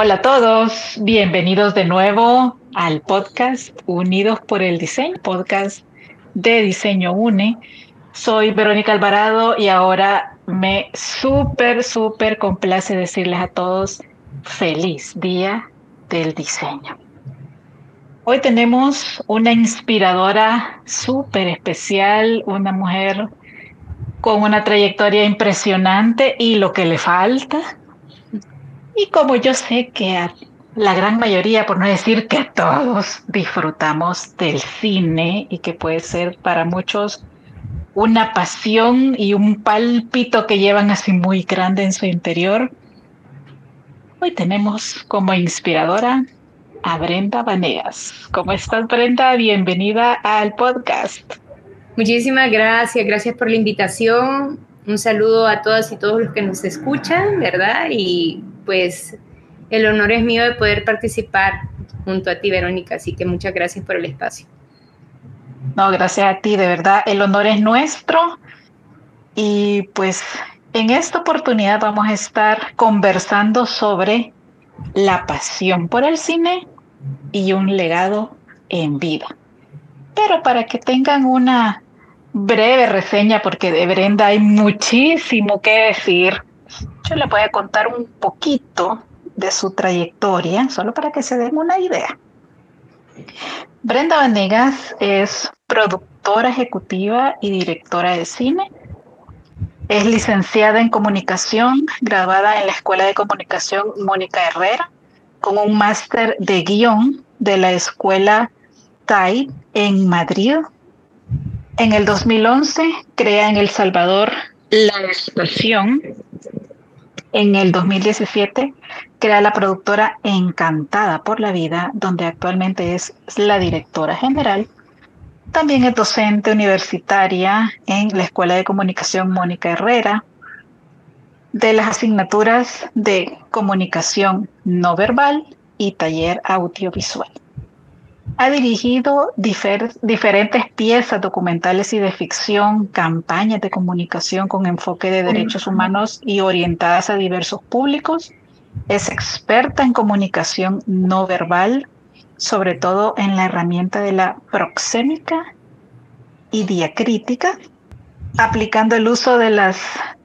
Hola a todos, bienvenidos de nuevo al podcast Unidos por el Diseño, podcast de Diseño UNE. Soy Verónica Alvarado y ahora me súper, súper complace decirles a todos feliz día del diseño. Hoy tenemos una inspiradora súper especial, una mujer con una trayectoria impresionante y lo que le falta. Y como yo sé que la gran mayoría, por no decir que todos, disfrutamos del cine y que puede ser para muchos una pasión y un pálpito que llevan así muy grande en su interior, hoy tenemos como inspiradora a Brenda Vanegas. ¿Cómo estás, Brenda? Bienvenida al podcast. Muchísimas gracias, gracias por la invitación. Un saludo a todas y todos los que nos escuchan, ¿verdad? Y pues el honor es mío de poder participar junto a ti, Verónica, así que muchas gracias por el espacio. No, gracias a ti, de verdad, el honor es nuestro. Y pues en esta oportunidad vamos a estar conversando sobre la pasión por el cine y un legado en vida. Pero para que tengan una breve reseña, porque de Brenda hay muchísimo que decir, yo le voy a contar un poquito de su trayectoria, solo para que se den una idea. Brenda Vanegas es productora ejecutiva y directora de cine. Es licenciada en comunicación, graduada en la Escuela de Comunicación Mónica Herrera, con un máster de guion de la Escuela TAI en Madrid. En el 2011 crea en El Salvador La Estación. En el 2017 crea la productora Encantada por la Vida, donde actualmente es la directora general también es docente universitaria en la Escuela de Comunicación Mónica Herrera, de las asignaturas de comunicación no verbal y taller audiovisual. Ha dirigido diferentes piezas documentales y de ficción, campañas de comunicación con enfoque de derechos humanos y orientadas a diversos públicos. Es experta en comunicación no verbal, sobre todo en la herramienta de la proxémica y diacrítica, aplicando el uso de las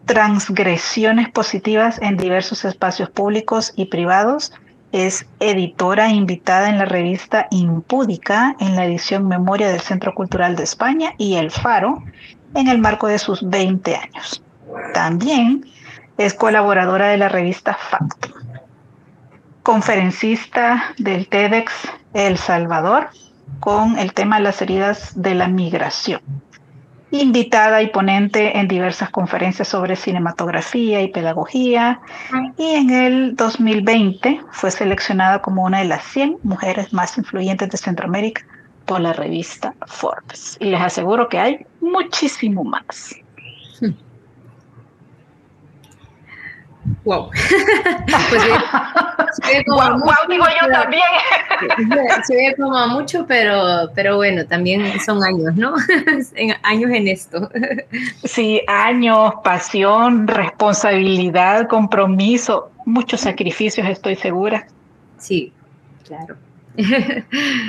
transgresiones positivas en diversos espacios públicos y privados. Es editora invitada en la revista Impúdica en la edición Memoria del Centro Cultural de España y El Faro en el marco de sus 20 años. También es colaboradora de la revista Facto conferencista del TEDx El Salvador con el tema de las heridas de la migración. Invitada y ponente en diversas conferencias sobre cinematografía y pedagogía. Y en el 2020 fue seleccionada como una de las 100 mujeres más influyentes de Centroamérica por la revista Forbes. Y les aseguro que hay muchísimo más. Wow. pues se, ve como mucho, digo yo también. Se ve como mucho, pero, pero bueno, también son años, ¿no? años en esto. Sí, años, pasión, responsabilidad, compromiso, muchos sacrificios, estoy segura. Sí, claro.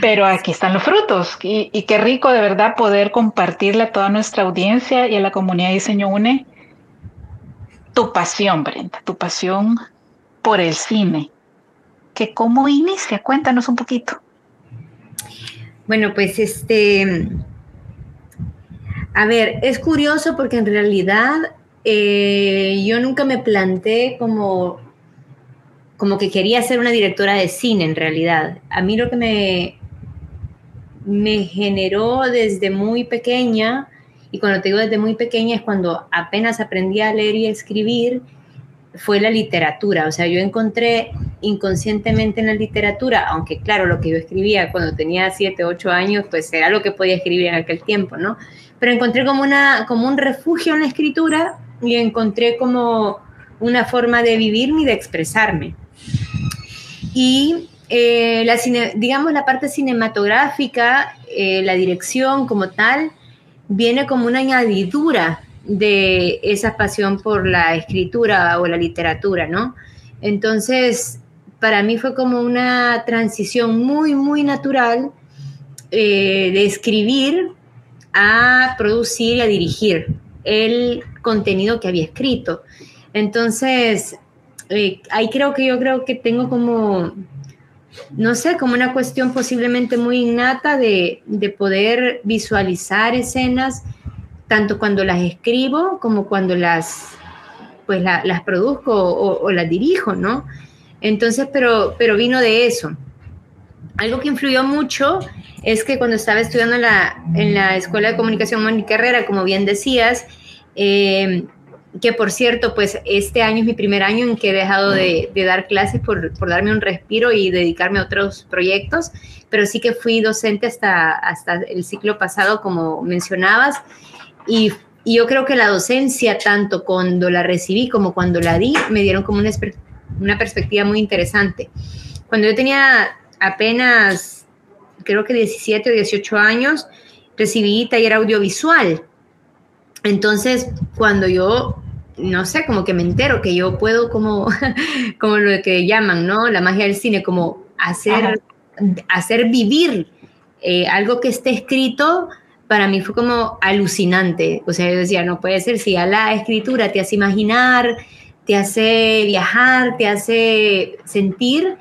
Pero aquí están los frutos y, y, qué rico de verdad poder compartirle a toda nuestra audiencia y a la comunidad de Diseño UNE tu pasión, Brenda, tu pasión por el cine. ¿Que ¿Cómo inicia? Cuéntanos un poquito. Bueno, pues este, a ver, es curioso porque en realidad eh, yo nunca me planteé como, como que quería ser una directora de cine en realidad. A mí lo que me, me generó desde muy pequeña y cuando te digo desde muy pequeña es cuando apenas aprendí a leer y escribir, fue la literatura. O sea, yo encontré inconscientemente en la literatura, aunque claro, lo que yo escribía cuando tenía 7, 8 años, pues era lo que podía escribir en aquel tiempo, ¿no? Pero encontré como, una, como un refugio en la escritura y encontré como una forma de vivir y de expresarme. Y eh, la digamos la parte cinematográfica, eh, la dirección como tal, viene como una añadidura de esa pasión por la escritura o la literatura, ¿no? Entonces, para mí fue como una transición muy, muy natural eh, de escribir a producir y a dirigir el contenido que había escrito. Entonces, eh, ahí creo que yo creo que tengo como, no sé, como una cuestión posiblemente muy innata de, poder visualizar escenas, tanto cuando las escribo como cuando las, pues las produzco o, las dirijo, ¿no? Entonces, pero, pero vino de eso. Algo que influyó mucho es que cuando estaba estudiando en la, en la Escuela de Comunicación Mónica Herrera, como bien decías, eh, que por cierto, pues este año es mi primer año en que he dejado de, dar clases por, darme un respiro y dedicarme a otros proyectos, pero sí que fui docente hasta, hasta el ciclo pasado, como mencionabas, y, yo creo que la docencia, tanto cuando la recibí como cuando la di, me dieron como una, una perspectiva muy interesante. Cuando yo tenía apenas, creo que 17 o 18 años, recibí taller audiovisual. Entonces, cuando yo no sé, como que me entero que yo puedo como, como lo que llaman, ¿no? La magia del cine, como hacer, hacer vivir eh, algo que esté escrito, para mí fue como alucinante. O sea, yo decía, no puede ser, si a la escritura te hace imaginar, te hace viajar, te hace sentir,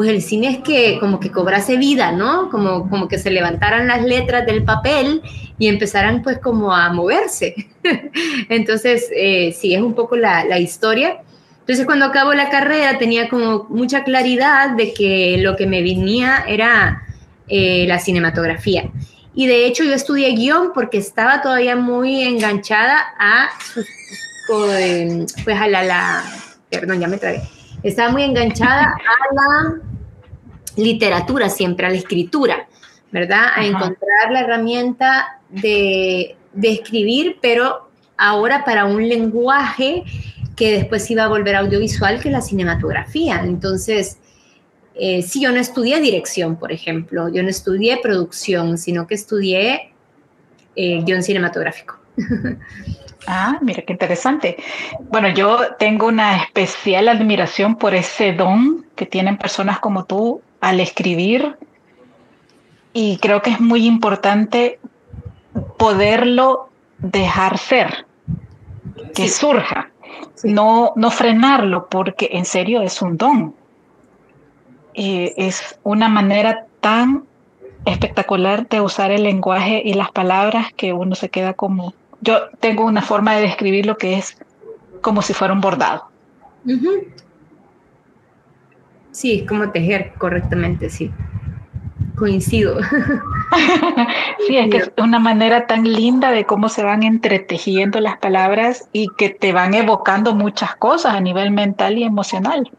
pues el cine es que como que cobrase vida, ¿no? Como, como que se levantaran las letras del papel y empezaran pues como a moverse. Entonces, eh, sí, es un poco la, historia. Entonces, cuando acabo la carrera tenía como mucha claridad de que lo que me venía era eh, la cinematografía. Y de hecho yo estudié guion porque estaba todavía muy enganchada a, pues a la, la perdón, ya me tragué. Estaba muy enganchada a la literatura siempre, a la escritura, ¿verdad? A encontrar la herramienta de, escribir, pero ahora para un lenguaje que después iba a volver audiovisual, que es la cinematografía. Entonces, eh, si yo no estudié dirección, por ejemplo, yo no estudié producción, sino que estudié eh, guion cinematográfico. Ah, mira qué interesante. Bueno, yo tengo una especial admiración por ese don que tienen personas como tú al escribir y creo que es muy importante poderlo dejar ser, que surja, No, no frenarlo, porque en serio es un don. Eh, es una manera tan espectacular de usar el lenguaje y las palabras que uno se queda como... Yo tengo una forma de describir lo que es como si fuera un bordado. Sí, como tejer correctamente, sí coincido. sí, es que es una manera tan linda de cómo se van entretejiendo las palabras y que te van evocando muchas cosas a nivel mental y emocional.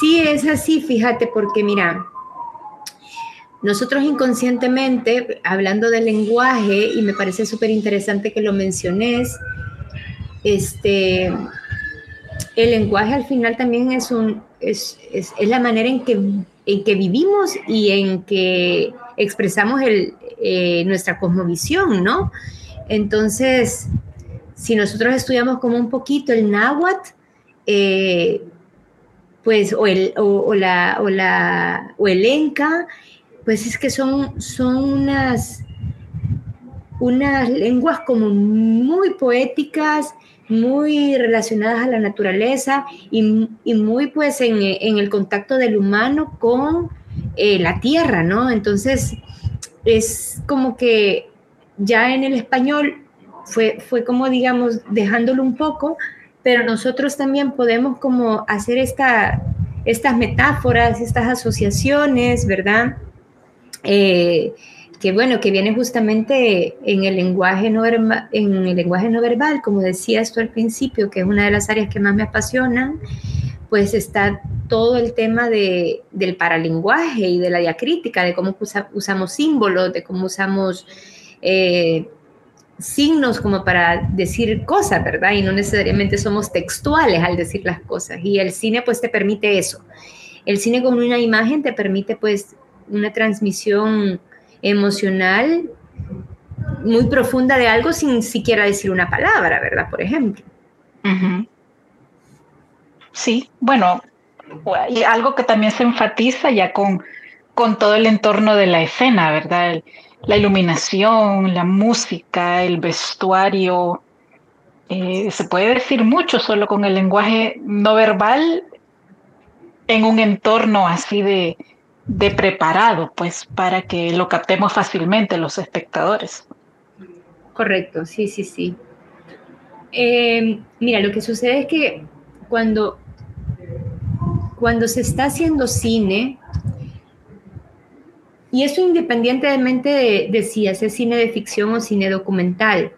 Sí, es así, fíjate, porque mira, nosotros inconscientemente, hablando del lenguaje, y me parece súper interesante que lo menciones, este, el lenguaje al final también es, un, es, es, es la manera en que en que vivimos y en que expresamos eh, nuestra cosmovisión, ¿no? Entonces, si nosotros estudiamos como un poquito el náhuatl, eh, pues, o el, o, la, o, la, o el enca, pues es que son, son unas, unas lenguas como muy poéticas, muy relacionadas a la naturaleza y, muy pues en, el contacto del humano con eh, la tierra, ¿no? Entonces es como que ya en el español fue, fue como digamos dejándolo un poco, pero nosotros también podemos como hacer esta, estas metáforas, estas asociaciones, ¿verdad? Eh, que bueno, que viene justamente en el lenguaje no en el lenguaje no verbal, como decía esto al principio, que es una de las áreas que más me apasionan, pues está todo el tema de, del paralenguaje y de la diacrítica, de cómo usamos símbolos, de cómo usamos eh, signos como para decir cosas, ¿verdad? Y no necesariamente somos textuales al decir las cosas. Y el cine pues te permite eso. El cine con una imagen te permite pues una transmisión emocional muy profunda de algo sin siquiera decir una palabra, ¿verdad? Por ejemplo. Sí, bueno, y algo que también se enfatiza ya con, con todo el entorno de la escena, ¿verdad? la iluminación, la música, el vestuario. Eh, se puede decir mucho solo con el lenguaje no verbal en un entorno así de, de preparado, pues para que lo captemos fácilmente los espectadores. Correcto, sí, sí, sí. Eh, mira, lo que sucede es que cuando, cuando se está haciendo cine, y eso independientemente de, si hace cine de ficción o cine documental,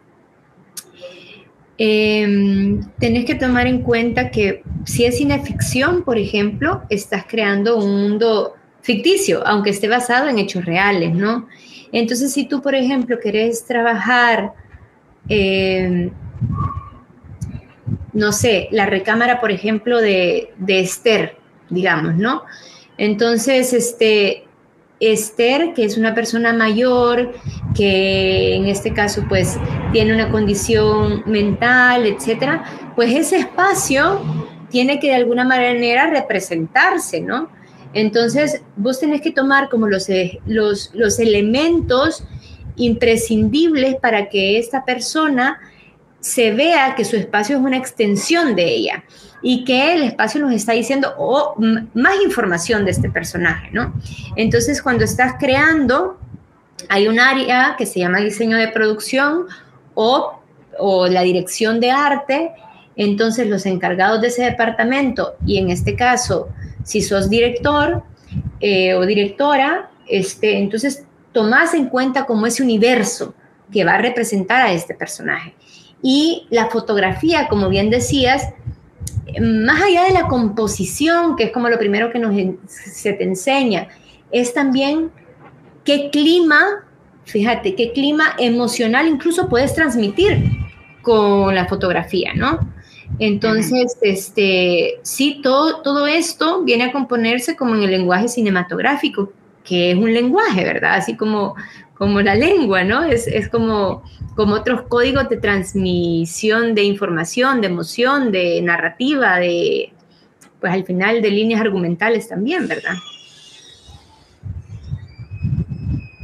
eh, tenés que tomar en cuenta que si es cine ficción, por ejemplo, estás creando un mundo ficticio, aunque esté basado en hechos reales, ¿no? Entonces, si tú, por ejemplo, querés trabajar, eh, no sé, la recámara, por ejemplo, de, Esther, digamos, ¿no? Entonces, este, Esther, que es una persona mayor, que en este caso pues tiene una condición mental, etcétera, pues ese espacio tiene que de alguna manera representarse, ¿no? Entonces, vos tenés que tomar como los, eh, los, los elementos imprescindibles para que esta persona se vea que su espacio es una extensión de ella y que el espacio nos está diciendo oh, más información de este personaje, ¿no? Entonces, cuando estás creando, hay un área que se llama diseño de producción o, o la dirección de arte, entonces los encargados de ese departamento, y en este caso, si sos director eh, o directora, este, entonces tomás en cuenta como ese universo que va a representar a este personaje. Y la fotografía, como bien decías, más allá de la composición, que es como lo primero que nos, se te enseña, es también qué clima, fíjate, qué clima emocional incluso puedes transmitir con la fotografía, ¿no? Entonces, este, sí, todo, todo esto viene a componerse como en el lenguaje cinematográfico, que es un lenguaje, ¿verdad? Así como, como la lengua, ¿no? Es, es como, como otros códigos de transmisión de información, de emoción, de narrativa, de, pues al final de líneas argumentales también, ¿verdad?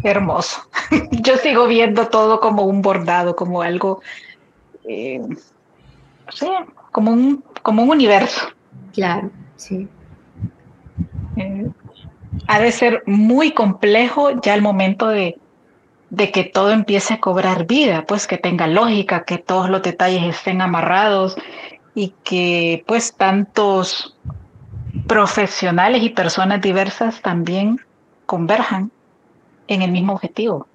Hermoso. Yo sigo viendo todo como un bordado, como algo, eh, sí, como un, como un universo. Claro, sí. Eh, ha de ser muy complejo ya el momento de, de que todo empiece a cobrar vida, pues que tenga lógica, que todos los detalles estén amarrados y que pues tantos profesionales y personas diversas también converjan en el mismo objetivo.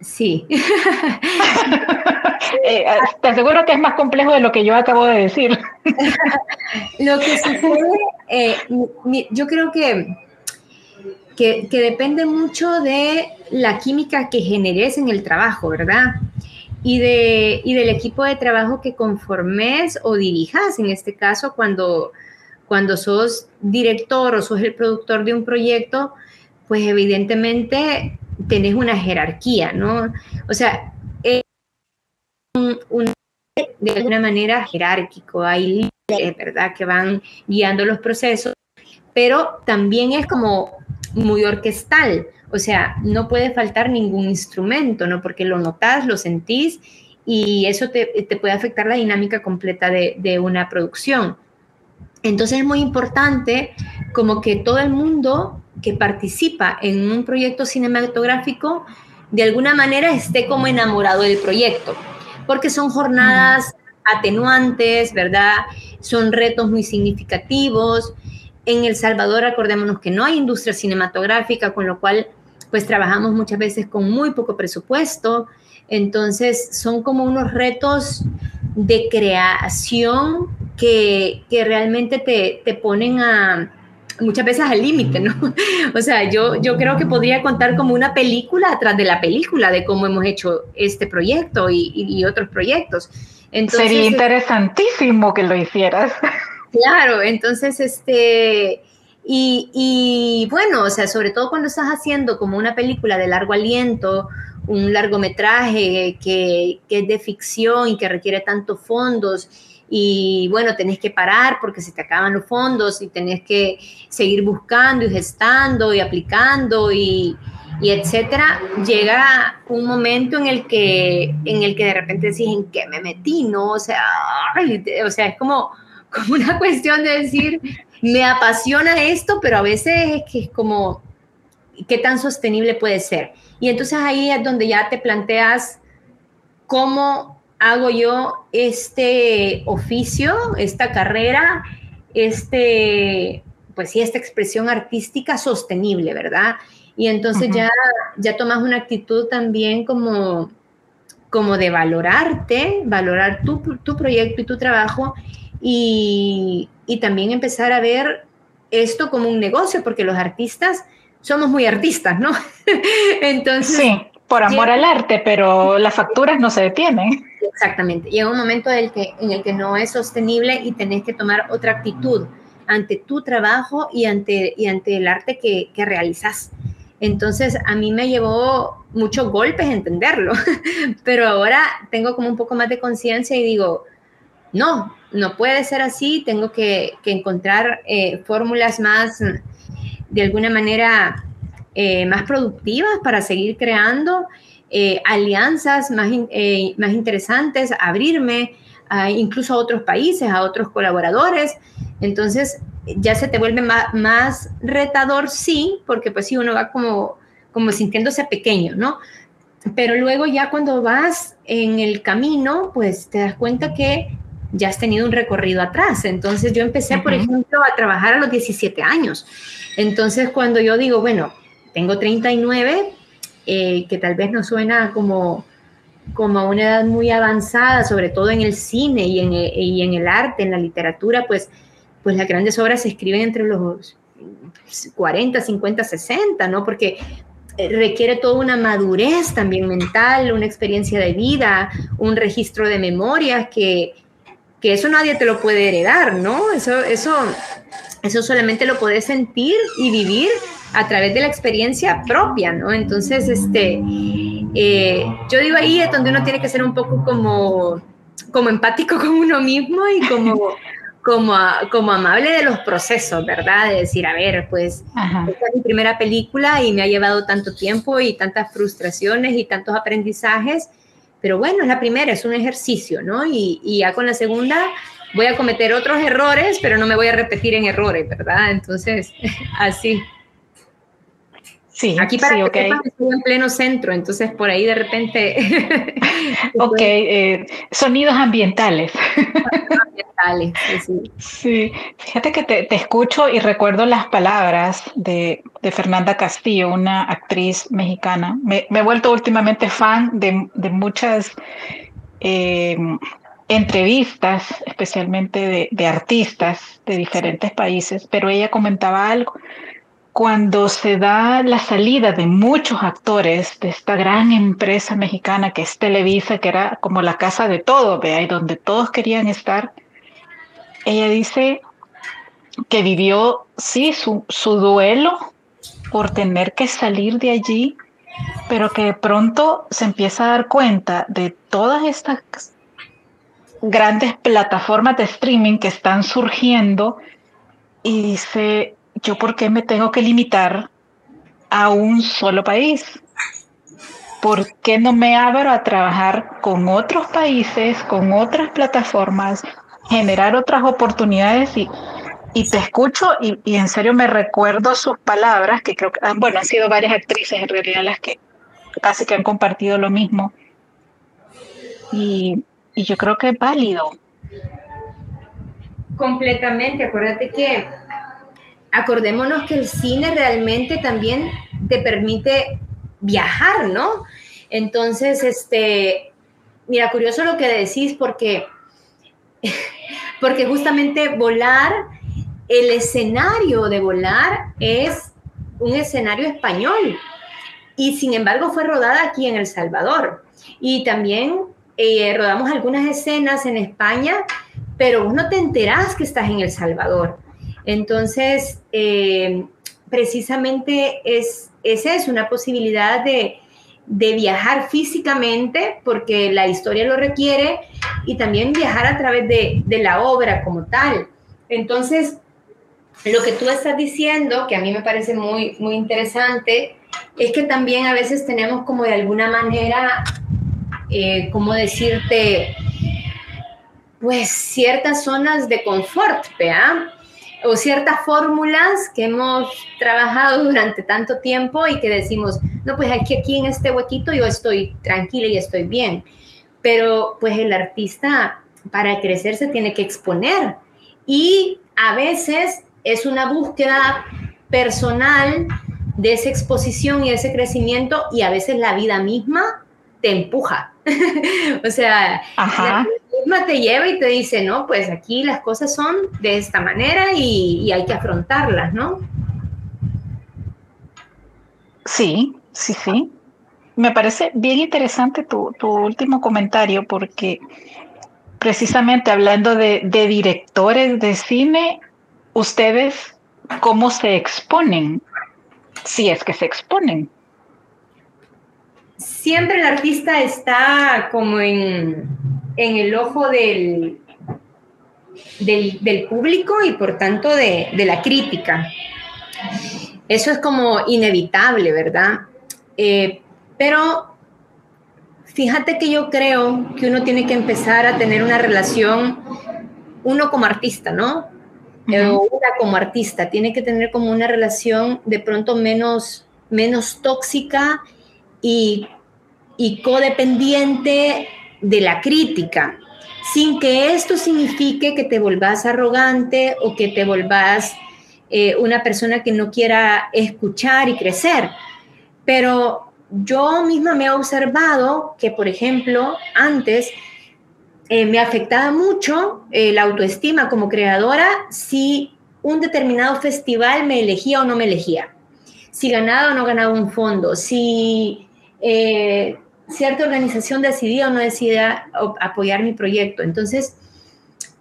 Sí. Eh, te aseguro que es más complejo de lo que yo acabo de decir. lo que sucede, eh, yo creo que, que, depende mucho de la química que generes en el trabajo, ¿verdad? Y, de, y del equipo de trabajo que conformes o dirijas, en este caso, cuando, cuando sos director o sos el productor de un proyecto, pues evidentemente tenés una jerarquía, ¿no? O sea, un, de alguna manera jerárquico, hay líderes, ¿verdad?, que van guiando los procesos, pero también es como muy orquestal, o sea, no puede faltar ningún instrumento, ¿no? Porque lo notas, lo sentís y eso te, te puede afectar la dinámica completa de, de una producción. Entonces es muy importante como que todo el mundo que participa en un proyecto cinematográfico de alguna manera esté como enamorado del proyecto, porque son jornadas atenuantes, ¿verdad? Son retos muy significativos. En El Salvador, acordémonos que no hay industria cinematográfica, con lo cual pues trabajamos muchas veces con muy poco presupuesto. Entonces son como unos retos de creación que, que realmente te, te ponen a, muchas veces al límite, ¿no? O sea, yo, yo creo que podría contar como una película atrás de la película de cómo hemos hecho este proyecto y, y, otros proyectos. Entonces, Sería interesantísimo que lo hicieras. Claro, entonces, este, y, y, bueno, o sea, sobre todo cuando estás haciendo como una película de largo aliento un largometraje que, que, es de ficción y que requiere tantos fondos y bueno, tenés que parar porque se te acaban los fondos y tenés que seguir buscando y gestando y aplicando y, y etcétera, llega un momento en el que en el que de repente decís en qué me metí, ¿no? O sea, o sea, es como, como una cuestión de decir, me apasiona esto, pero a veces es que es como, ¿qué tan sostenible puede ser? Y entonces ahí es donde ya te planteas cómo hago yo este oficio, esta carrera, este, pues sí, esta expresión artística sostenible, ¿verdad? Y entonces ya, ya tomas una actitud también como, como de valorarte, valorar tu, tu proyecto y tu trabajo y, y también empezar a ver esto como un negocio, porque los artistas somos muy artistas, ¿no? Entonces... Sí, por amor al arte, pero las facturas no se detienen. Exactamente. Llega un momento en el que, en el que no es sostenible y tenés que tomar otra actitud ante tu trabajo y ante, y ante el arte que, que realizas. Entonces, a mí me llevó muchos golpes entenderlo, pero ahora tengo como un poco más de conciencia y digo, no, no puede ser así, tengo que, que encontrar eh, fórmulas más de alguna manera eh, más productivas para seguir creando eh, alianzas más, eh, más interesantes, abrirme incluso a otros países, a otros colaboradores. Entonces ya se te vuelve más, más retador, sí, porque pues sí, uno va como, como sintiéndose pequeño, ¿no? Pero luego ya cuando vas en el camino, pues te das cuenta que ya has tenido un recorrido atrás. Entonces yo empecé, por ejemplo, a trabajar a los 17 años. Entonces cuando yo digo, bueno, tengo 39, eh, que tal vez no suena como, como a una edad muy avanzada, sobre todo en el cine y en, y en el arte, en la literatura, pues, pues las grandes obras se escriben entre los 40, 50, 60, ¿no? Porque eh, requiere toda una madurez también mental, una experiencia de vida, un registro de memorias que, que eso nadie te lo puede heredar, ¿no? Eso, eso, eso solamente lo puedes sentir y vivir a través de la experiencia propia, ¿no? Entonces, este, eh, yo digo ahí es donde uno tiene que ser un poco como, como empático con uno mismo y como, como, como amable de los procesos, ¿verdad? De decir, a ver, pues, esta es mi primera película y me ha llevado tanto tiempo y tantas frustraciones y tantos aprendizajes pero bueno, es la primera, es un ejercicio, ¿no? Y, y, ya con la segunda voy a cometer otros errores, pero no me voy a repetir en errores, ¿verdad? Entonces, así. Sí, aquí para sí, que estoy en pleno centro, entonces por ahí de repente. ok, eh, sonidos ambientales. ambientales, sí. Sí, fíjate que te, te escucho y recuerdo las palabras de, de, Fernanda Castillo, una actriz mexicana. Me, me he vuelto últimamente fan de, de muchas eh, entrevistas, especialmente de, artistas de diferentes países, pero ella comentaba algo. Cuando se da la salida de muchos actores de esta gran empresa mexicana que es Televisa, que era como la casa de todos, vea, y donde todos querían estar, ella dice que vivió, sí, su, su duelo por tener que salir de allí, pero que de pronto se empieza a dar cuenta de todas estas grandes plataformas de streaming que están surgiendo y dice, yo por qué me tengo que limitar a un solo país? ¿Por qué no me abro a trabajar con otros países, con otras plataformas, generar otras oportunidades? Y, y te escucho y, y, en serio me recuerdo sus palabras, que creo que, ah, bueno, han sido varias actrices en realidad las que casi que han compartido lo mismo. Y, y yo creo que es válido. Completamente, acuérdate que acordémonos que el cine realmente también te permite viajar, ¿no? Entonces, este, mira, curioso lo que decís porque, porque justamente volar, el escenario de volar es un escenario español y sin embargo fue rodada aquí en El Salvador. Y también eh, rodamos algunas escenas en España, pero vos no te enterás que estás en El Salvador. Entonces, eh, precisamente es, esa es una posibilidad de, de viajar físicamente, porque la historia lo requiere, y también viajar a través de, de la obra como tal. Entonces, lo que tú estás diciendo, que a mí me parece muy, muy interesante, es que también a veces tenemos como de alguna manera, eh, como decirte, pues ciertas zonas de confort, ¿vea? O ciertas fórmulas que hemos trabajado durante tanto tiempo y que decimos, no, pues aquí, aquí en este huequito yo estoy tranquila y estoy bien. Pero pues el artista para crecer se tiene que exponer y a veces es una búsqueda personal de esa exposición y ese crecimiento y a veces la vida misma te empuja. o sea, la vida misma te lleva y te dice, no, pues aquí las cosas son de esta manera y, hay que afrontarlas, ¿no? Sí, sí, sí. Me parece bien interesante tu, último comentario porque precisamente hablando de, de directores de cine, ustedes cómo se exponen, si es que se exponen. Siempre el artista está como en, el ojo del, del, público y por tanto de, la crítica. Eso es como inevitable, ¿verdad? Eh, pero fíjate que yo creo que uno tiene que empezar a tener una relación, uno como artista, ¿no? una como artista, tiene que tener como una relación de pronto menos, menos tóxica y, y codependiente de la crítica, sin que esto signifique que te volvás arrogante o que te volvás eh, una persona que no quiera escuchar y crecer. Pero yo misma me he observado que, por ejemplo, antes eh, me afectaba mucho eh, la autoestima como creadora si un determinado festival me elegía o no me elegía, si ganaba o no ganaba un fondo, si eh, cierta organización decidía o no decidía apoyar mi proyecto. Entonces,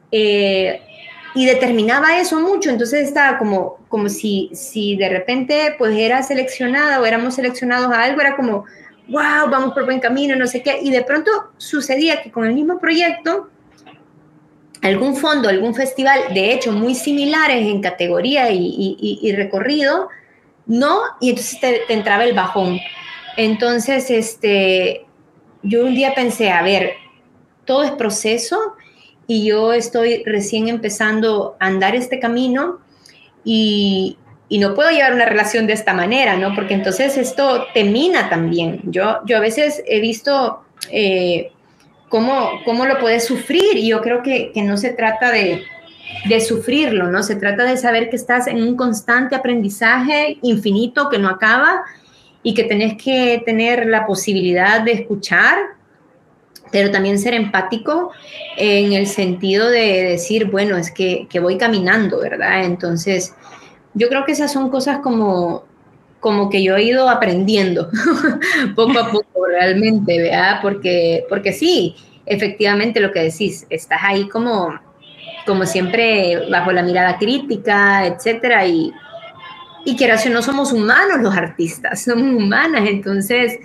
y determinaba eso mucho, entonces estaba como, como si, si de repente pues era seleccionada o éramos seleccionados a algo, era como, wow, vamos por buen camino, no sé qué. Y de pronto sucedía que con el mismo proyecto, algún fondo, algún festival, de hecho, muy similares en categoría y, recorrido, no, y entonces te, entraba el bajón. Entonces, este, yo un día pensé, a ver, todo es proceso y yo estoy recién empezando a andar este camino y, no puedo llevar una relación de esta manera, ¿no? Porque entonces esto te mina también. Yo, yo a veces he visto eh, cómo, cómo, lo puedes sufrir y yo creo que, que no se trata de, de, sufrirlo, ¿no? Se trata de saber que estás en un constante aprendizaje infinito que no acaba y que tenés que tener la posibilidad de escuchar, pero también ser empático en el sentido de decir, bueno, es que, que voy caminando, ¿verdad? Entonces yo creo que esas son cosas como, como que yo he ido aprendiendo poco a poco realmente, ¿verdad? Porque, porque sí, efectivamente lo que decís, estás ahí como, como siempre bajo la mirada crítica, etcétera, y, y que no somos humanos los artistas, somos humanas, entonces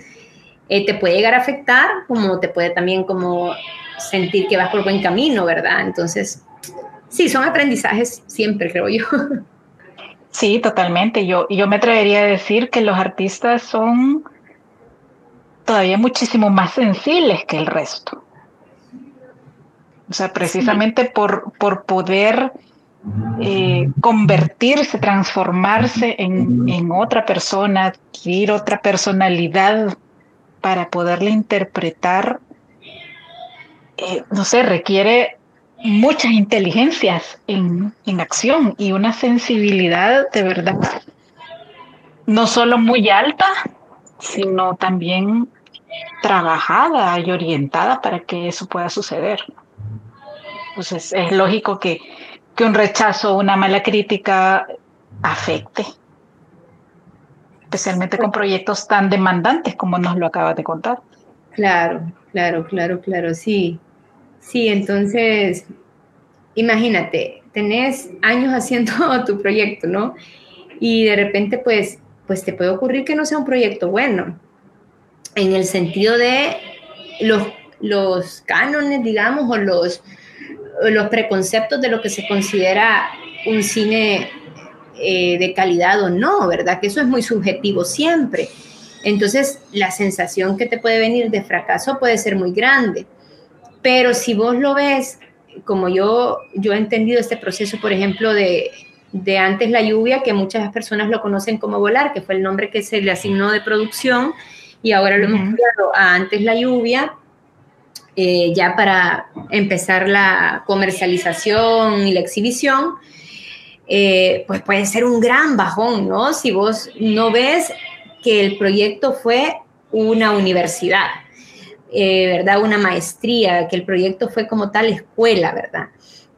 eh, te puede llegar a afectar, como te puede también como sentir que vas por buen camino, ¿verdad? Entonces, sí, son aprendizajes siempre, creo yo. Sí, totalmente. Yo, yo me atrevería a decir que los artistas son todavía muchísimo más sensibles que el resto. O sea, precisamente por, por poder eh, convertirse, transformarse en, otra persona, adquirir otra personalidad para poderla interpretar, eh, no sé, requiere muchas inteligencias en, acción y una sensibilidad de verdad no solo muy alta, sino también trabajada y orientada para que eso pueda suceder. Entonces es lógico que, que un rechazo, una mala crítica afecte, especialmente con proyectos tan demandantes como nos lo acabas de contar. Claro, claro, claro, claro, sí. Sí, entonces, imagínate, tenés años haciendo tu proyecto, ¿no? Y de repente, pues, pues te puede ocurrir que no sea un proyecto bueno. en el sentido de los, los cánones, digamos, o los, los preconceptos de lo que se considera un cine eh, de calidad o no, ¿verdad? Que eso es muy subjetivo siempre. Entonces, la sensación que te puede venir de fracaso puede ser muy grande. Pero si vos lo ves, como yo, yo he entendido este proceso, por ejemplo, de, de antes la lluvia, que muchas personas lo conocen como volar, que fue el nombre que se le asignó de producción, y ahora lo hemos cambiado a antes la lluvia, eh, ya para empezar la comercialización y la exhibición, eh, pues puede ser un gran bajón, ¿no? Si vos no ves que el proyecto fue una universidad, eh, ¿verdad? Una maestría, que el proyecto fue como tal escuela, ¿verdad?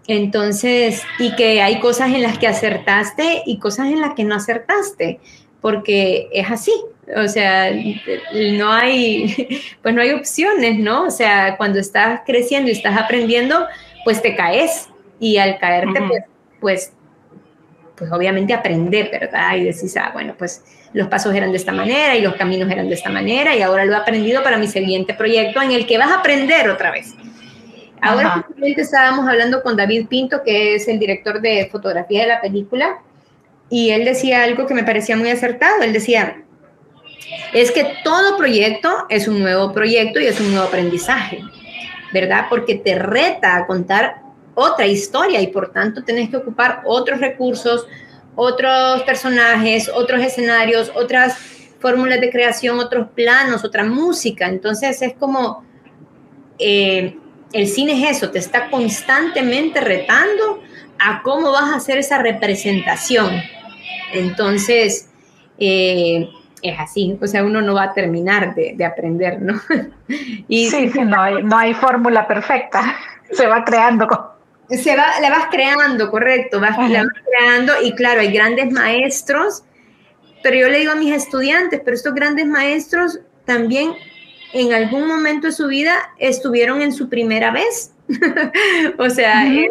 Entonces, y que hay cosas en las que acertaste y cosas en las que no acertaste, porque es así, o sea, no hay, pues no hay opciones, ¿no? O sea, cuando estás creciendo y estás aprendiendo, pues te caes y al caerte, pues, pues, pues, obviamente aprender, ¿verdad? Y decís, ah, bueno, pues los pasos eran de esta manera y los caminos eran de esta manera y ahora lo he aprendido para mi siguiente proyecto en el que vas a aprender otra vez. Ahora estábamos hablando con David Pinto, que es el director de fotografía de la película, y él decía algo que me parecía muy acertado. Él decía, es que todo proyecto es un nuevo proyecto y es un nuevo aprendizaje, ¿verdad? Porque te reta a contar otra historia y por tanto tenés que ocupar otros recursos, otros personajes, otros escenarios, otras fórmulas de creación, otros planos, otra música. Entonces es como, eh, el cine es eso, te está constantemente retando a cómo vas a hacer esa representación. Entonces, eh, es así, o sea, uno no va a terminar de, aprender, ¿no? y, sí, sí, no hay, no hay fórmula perfecta, se va creando. Se va, la vas creando, correcto, vas, la vas creando y claro, hay grandes maestros, pero yo le digo a mis estudiantes, pero estos grandes maestros también en algún momento de su vida estuvieron en su primera vez. o sea, eh,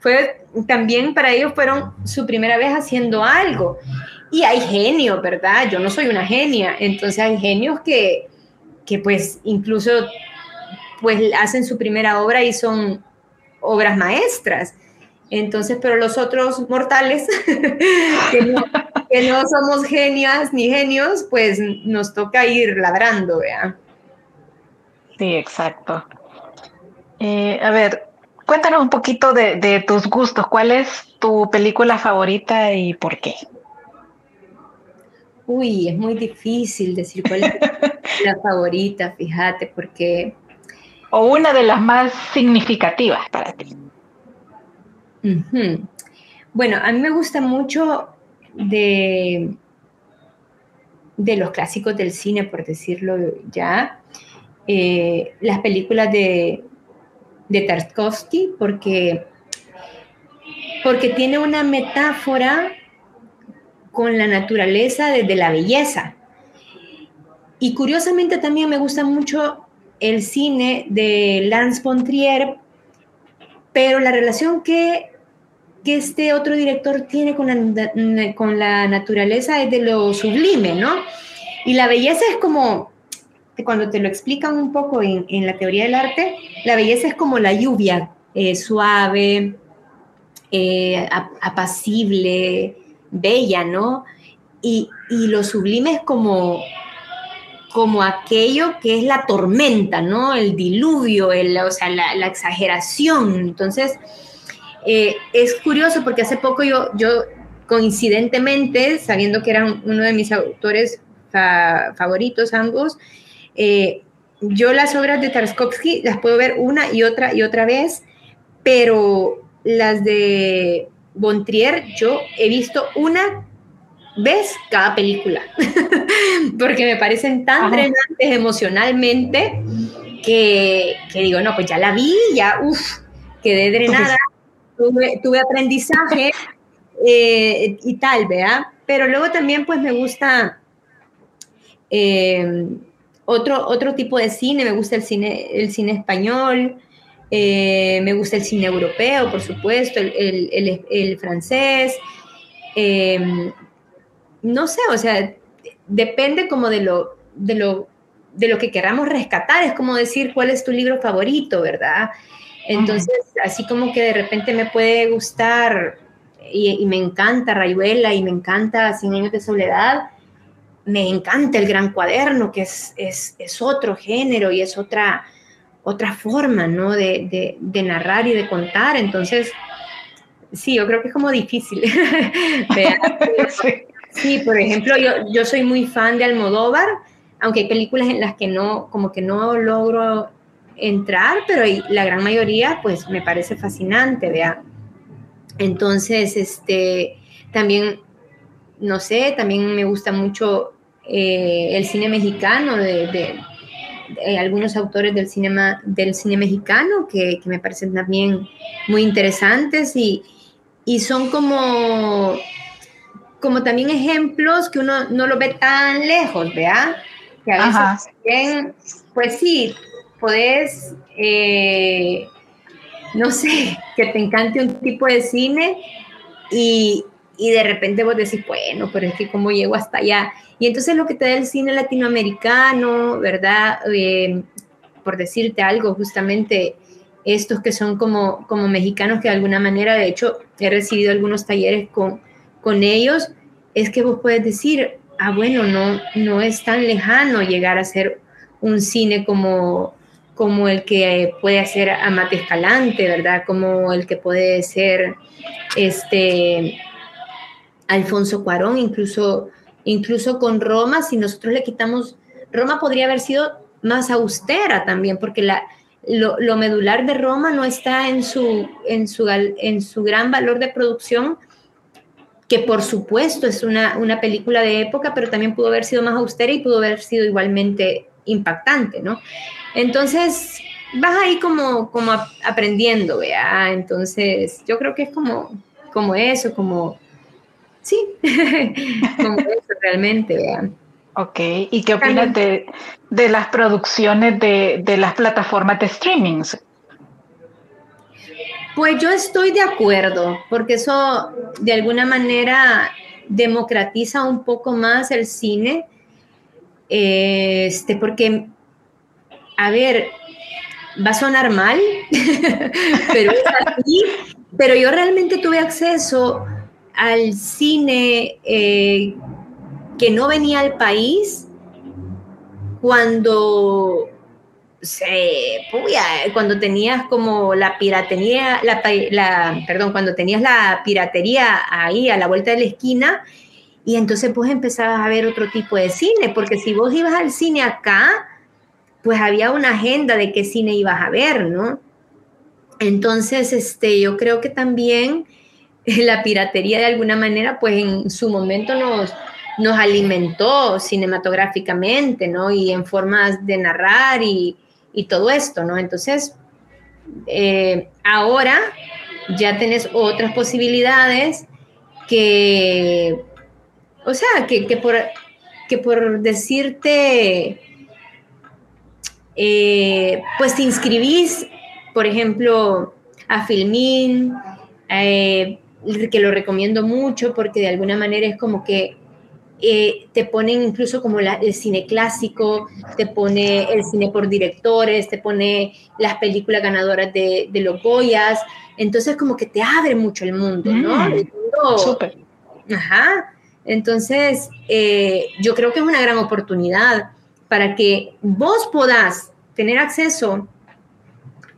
fue también para ellos fueron su primera vez haciendo algo. Y hay genios, ¿verdad? Yo no soy una genia, entonces hay genios que, que pues incluso pues hacen su primera obra y son obras maestras. Entonces, pero los otros mortales, que, no, somos genias ni genios, pues nos toca ir labrando, ¿vea? Sí, exacto. Eh, a ver, cuéntanos un poquito de, de tus gustos. ¿Cuál es tu película favorita y por qué? Uy, es muy difícil decir cuál es la favorita, fíjate, porque... O una de las más significativas para ti. Bueno, a mí me gusta mucho de, de los clásicos del cine, por decirlo ya, eh, las películas de, de Tarkovsky, porque, porque tiene una metáfora con la naturaleza desde la belleza. Y curiosamente también me gusta mucho el cine de Lance von pero la relación que, que este otro director tiene con la, con la naturaleza es de lo sublime, ¿no? Y la belleza es como, cuando te lo explican un poco en, en la teoría del arte, la belleza es como la lluvia, eh, suave, eh, apacible, bella, ¿no? Y, lo sublime es como, como aquello que es la tormenta, ¿no? El diluvio, el, o sea, la, exageración. Entonces, eh, es curioso porque hace poco yo, yo coincidentemente, sabiendo que era uno de mis autores favoritos ambos, eh, yo las obras de Tarkovsky las puedo ver una y otra y otra vez, pero las de Bontrier, yo he visto una vez cada película, porque me parecen tan drenantes emocionalmente que, digo, no, pues ya la vi, ya, uff, quedé drenada, tuve, aprendizaje eh, y tal, ¿verdad? Pero luego también pues me gusta eh, otro, otro tipo de cine, me gusta el cine, el cine español, eh, me gusta el cine europeo, por supuesto, el, francés. Em, no sé, o sea, depende como de lo, de lo de lo que queramos rescatar, es como decir cuál es tu libro favorito, ¿verdad? Entonces, así como que de repente me puede gustar y, me encanta Rayuela y me encanta Cien años de soledad, me encanta el gran cuaderno, que es, es, es otro género y es otra, otra forma, ¿no? De, de, narrar y de contar. Entonces, sí, yo creo que es como difícil. sí, por ejemplo, yo, yo soy muy fan de Almodóvar, aunque hay películas en las que no, como que no logro entrar, pero la gran mayoría, pues me parece fascinante, vea. Entonces, este, también, no sé, también me gusta mucho eh, el cine mexicano de, algunos autores del, cinema, del cine mexicano que, me parecen también muy interesantes y, son como, como también ejemplos que uno no lo ve tan lejos, ¿vea? Que a veces pues sí, podés, eh, no sé, que te encante un tipo de cine y, y de repente vos decís, bueno, pero es que cómo llego hasta allá. Y entonces lo que te da el cine latinoamericano, ¿verdad? Eh, por decirte algo, justamente estos que son como, como mexicanos, que de alguna manera, de hecho, he recibido algunos talleres con, con ellos, es que vos puedes decir, ah, bueno, no, no es tan lejano llegar a ser un cine como, como el que puede hacer Amate Escalante, ¿verdad? Como el que puede ser este Alfonso Cuarón, incluso, incluso con Roma, si nosotros le quitamos, Roma podría haber sido más austera también, porque la, lo, medular de Roma no está en su, en su, en su gran valor de producción, que por supuesto es una, una película de época, pero también pudo haber sido más austera y pudo haber sido igualmente impactante, ¿no? Entonces, vas ahí como, como aprendiendo, ¿vea? Entonces, yo creo que es como, como eso, como, sí, como eso realmente. Ok, ¿y qué opinas de, de, las producciones de, de las plataformas de streaming? Pues yo estoy de acuerdo, porque eso de alguna manera democratiza un poco más el cine, este, porque a ver, va a sonar mal, pero es así. Pero yo realmente tuve acceso al cine eh, que no venía al país cuando se, cuando tenías como la piratería, la, perdón, cuando tenías la piratería ahí a la vuelta de la esquina, y entonces pues empezabas a ver otro tipo de cine, porque si vos ibas al cine acá, pues había una agenda de qué cine ibas a ver, ¿no? Entonces, este, yo creo que también la piratería de alguna manera, pues en su momento nos, nos alimentó cinematográficamente, ¿no? Y en formas de narrar y, todo esto, ¿no? Entonces, eh, ahora ya tenés otras posibilidades que, o sea, que, que, por, que por decirte eh, pues te inscribís, por ejemplo, a Filmin, eh, que lo recomiendo mucho porque de alguna manera es como que eh, te ponen incluso como el cine clásico, te pone el cine por directores, te pone las películas ganadoras de, los Goyas, entonces como que te abre mucho el mundo, ¿no? Mm, súper. Ajá. Entonces, yo creo que es una gran oportunidad para que vos podás tener acceso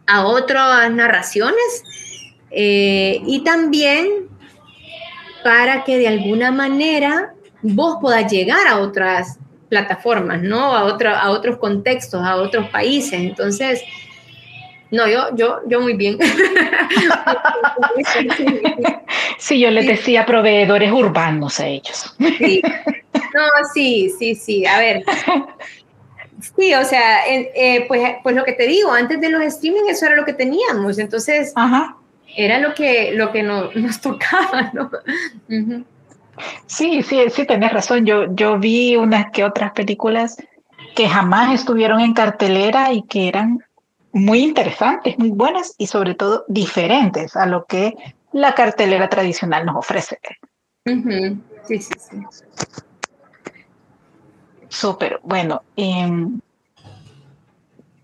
a otras narraciones eh, y también para que de alguna manera vos puedas llegar a otras plataformas, ¿no? A, a otros contextos, a otros países. Entonces, no, yo, yo, yo muy bien. sí, yo les decía proveedores urbanos a ellos. Sí. No, sí, sí, sí. A ver, sí, o sea, eh, pues, pues lo que te digo, antes de los streaming eso era lo que teníamos, entonces era lo que, lo que nos tocaba, ¿no? Sí, sí, sí, tenés razón. Yo, yo vi unas que otras películas que jamás estuvieron en cartelera y que eran muy interesantes, muy buenas y sobre todo diferentes a lo que la cartelera tradicional nos ofrece. Sí, sí, sí. Súper, bueno. Em,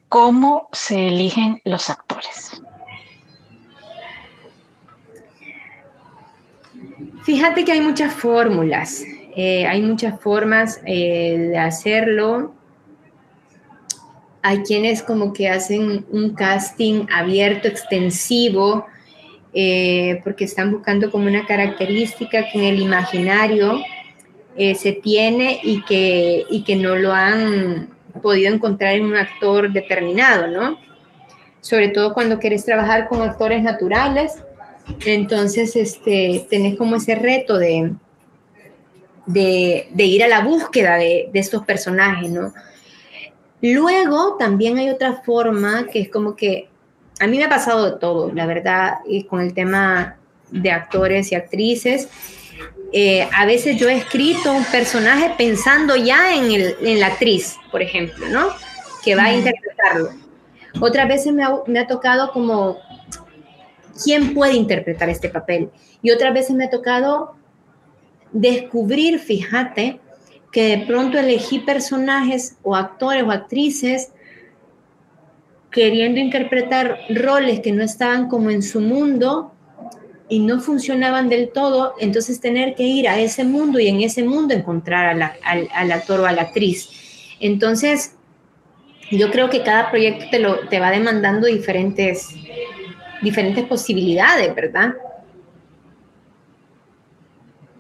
cómo se eligen los actores. Fíjate que hay muchas fórmulas, eh, hay muchas formas eh, de hacerlo. Hay quienes como que hacen un casting abierto, extensivo, eh, porque están buscando como una característica que en el imaginario se tiene y que, y que no lo han podido encontrar en un actor determinado, ¿no? Sobre todo cuando quieres trabajar con actores naturales, entonces este, tenés como ese reto de, de, ir a la búsqueda de, de estos personajes, ¿no? Luego también hay otra forma que es como que a mí me ha pasado de todo, la verdad, y con el tema de actores y actrices. Eh, a veces yo he escrito un personaje pensando ya en, el, en la actriz, por ejemplo, ¿no? Que va a interpretarlo. Otras veces me ha, me ha tocado como, ¿quién puede interpretar este papel? Y otras veces me ha tocado descubrir, fíjate, que de pronto elegí personajes o actores o actrices queriendo interpretar roles que no estaban como en su mundo y no funcionaban del todo, entonces tener que ir a ese mundo y en ese mundo encontrar al, actor o a la actriz. Entonces, yo creo que cada proyecto te, lo, te va demandando diferentes, diferentes posibilidades, ¿verdad?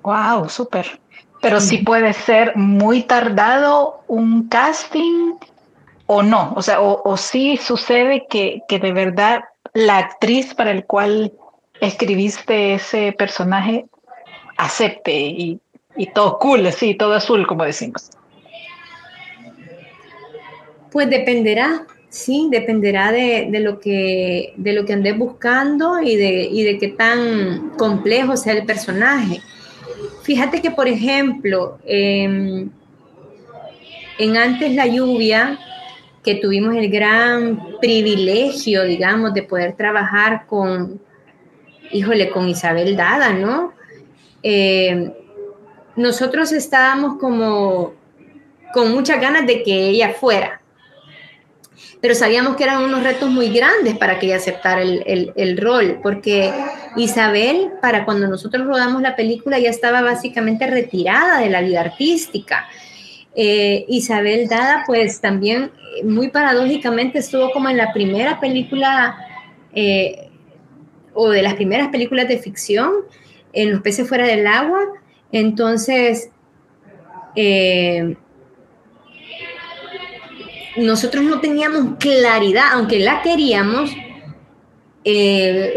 Wow, súper. Pero sí puede ser muy tardado un casting o no. O sea, o, sí sucede que, que de verdad la actriz para el cual escribiste ese personaje acepte y, todo cool, así, todo azul, como decimos? Pues dependerá, sí, dependerá de, lo, que, de lo que andes buscando y de, y de qué tan complejo sea el personaje. Fíjate que, por ejemplo, em, en Antes la lluvia, que tuvimos el gran privilegio, digamos, de poder trabajar con, híjole, con Isabel Dada, ¿no? Eh, nosotros estábamos como con muchas ganas de que ella fuera, pero sabíamos que eran unos retos muy grandes para que ella aceptara el, rol, porque Isabel, para cuando nosotros rodamos la película, ya estaba básicamente retirada de la vida artística. Eh, Isabel Dada, pues también muy paradójicamente estuvo como en la primera película eh, o de las primeras películas de ficción, en Los peces fuera del agua. Entonces, eh, nosotros no teníamos claridad, aunque la queríamos, eh,